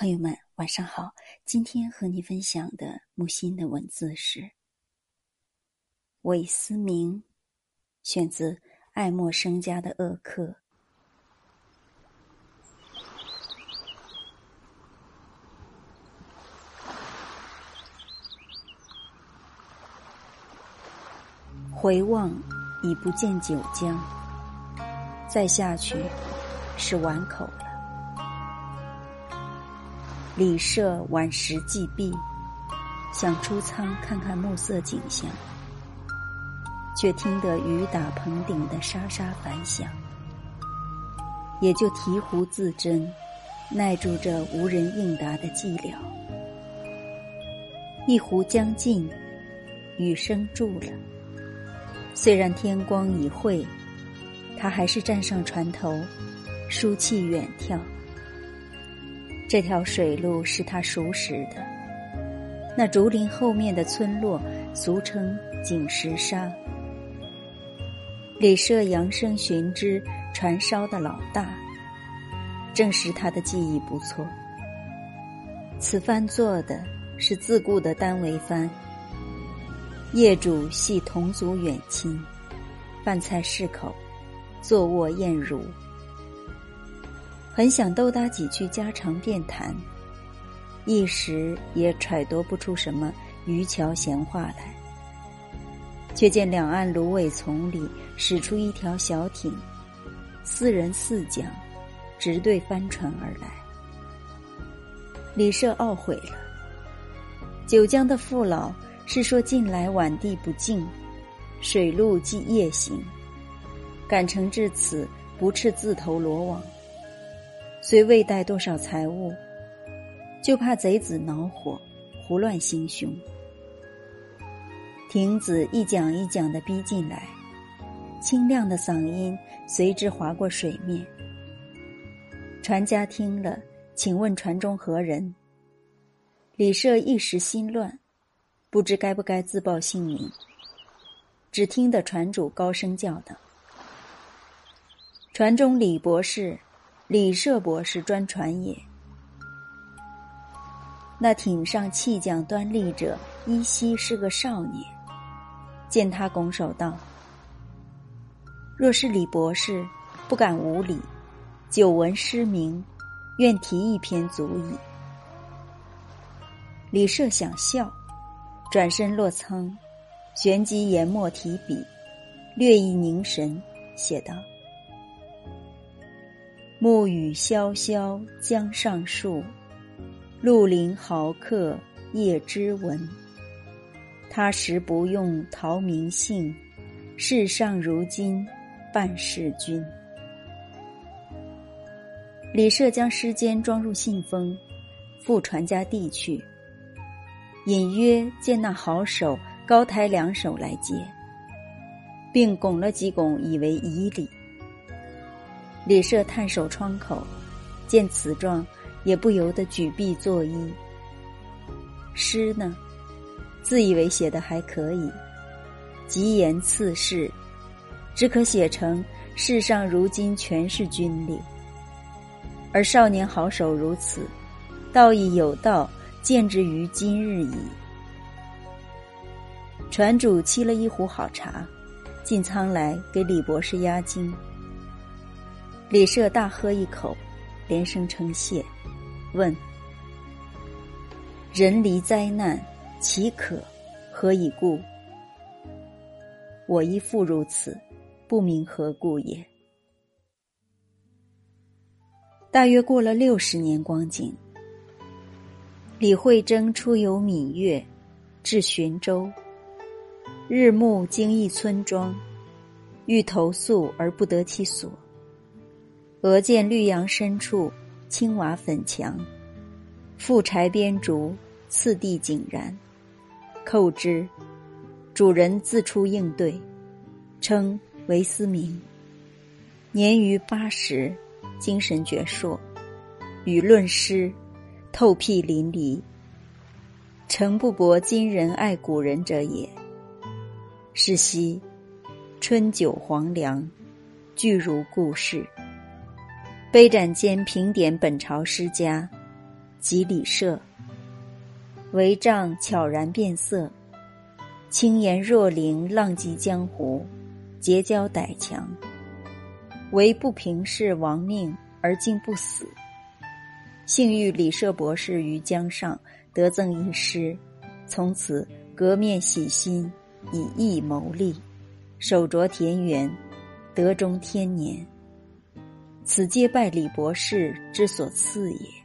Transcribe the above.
朋友们，晚上好。今天和你分享的木心的文字是《韦思明》，选自爱默生家的恶客。回望已不见九江，再下去是碗口。李舍晚时既毕，想出舱看看暮色景象，却听得雨打棚顶的沙沙反响，也就提壶自斟，耐住这无人应答的寂寥。一壶将尽，雨声住了。虽然天光已晦，他还是站上船头，舒气远眺。这条水路是他熟识的，那竹林后面的村落，俗称井石沙。李舍扬声寻之，传烧的老大，证实他的记忆不错。此番做的是自雇的单桅帆，业主系同族远亲，饭菜适口，坐卧宴如。很想逗搭几句家常便谈，一时也揣度不出什么渔樵闲话来。却见两岸芦苇丛里驶出一条小艇，四人四桨，直对帆船而来。李社懊悔了，九江的父老是说近来晚地不静，水路即夜行，赶程至此不斥自投罗网。虽未带多少财物，就怕贼子恼火，胡乱行凶。亭子一桨一桨的逼进来，清亮的嗓音随之划过水面。船家听了，请问船中何人？李舍一时心乱，不知该不该自报姓名。只听得船主高声叫道：“船中李博士。”李舍博士专传也。那艇上弃将端立者，依稀是个少年。见他拱手道：“若是李博士，不敢无礼。久闻诗名，愿提一篇足矣。”李舍想笑，转身落舱，旋即研墨提笔，略一凝神，写道。暮雨潇潇江上树，绿林豪客夜之闻。他时不用陶名姓，世上如今半世君。李涉将诗笺装入信封，赴传家递去。隐约见那好手高抬两手来接，并拱了几拱，以为以礼。李舍探守窗口，见此状，也不由得举臂作揖。诗呢，自以为写的还可以，极言次世，只可写成世上如今全是军力。而少年好手如此，道义有道，见之于今日矣。船主沏了一壶好茶，进舱来给李博士压惊。李舍大喝一口，连声称谢，问：“人离灾难，岂可？何以故？”我亦复如此，不明何故也。大约过了六十年光景，李惠贞出游闽粤，至浔州，日暮经一村庄，欲投宿而不得其所。俄见绿杨深处，青瓦粉墙，复柴边竹，次第井然。叩之，主人自出应对，称韦思明，年逾八十，精神矍铄，语论诗，透辟淋漓。诚不薄今人爱古人者也。是夕，春酒黄粱，俱如故事。杯盏间评点本朝诗家，及李涉。帷帐悄然变色，轻言若灵，浪迹江湖，结交歹强。唯不平事亡命而竟不死。幸遇李涉博士于江上得赠一诗，从此革面洗心，以义谋利，手着田园，德中天年。此皆拜李博士之所赐也。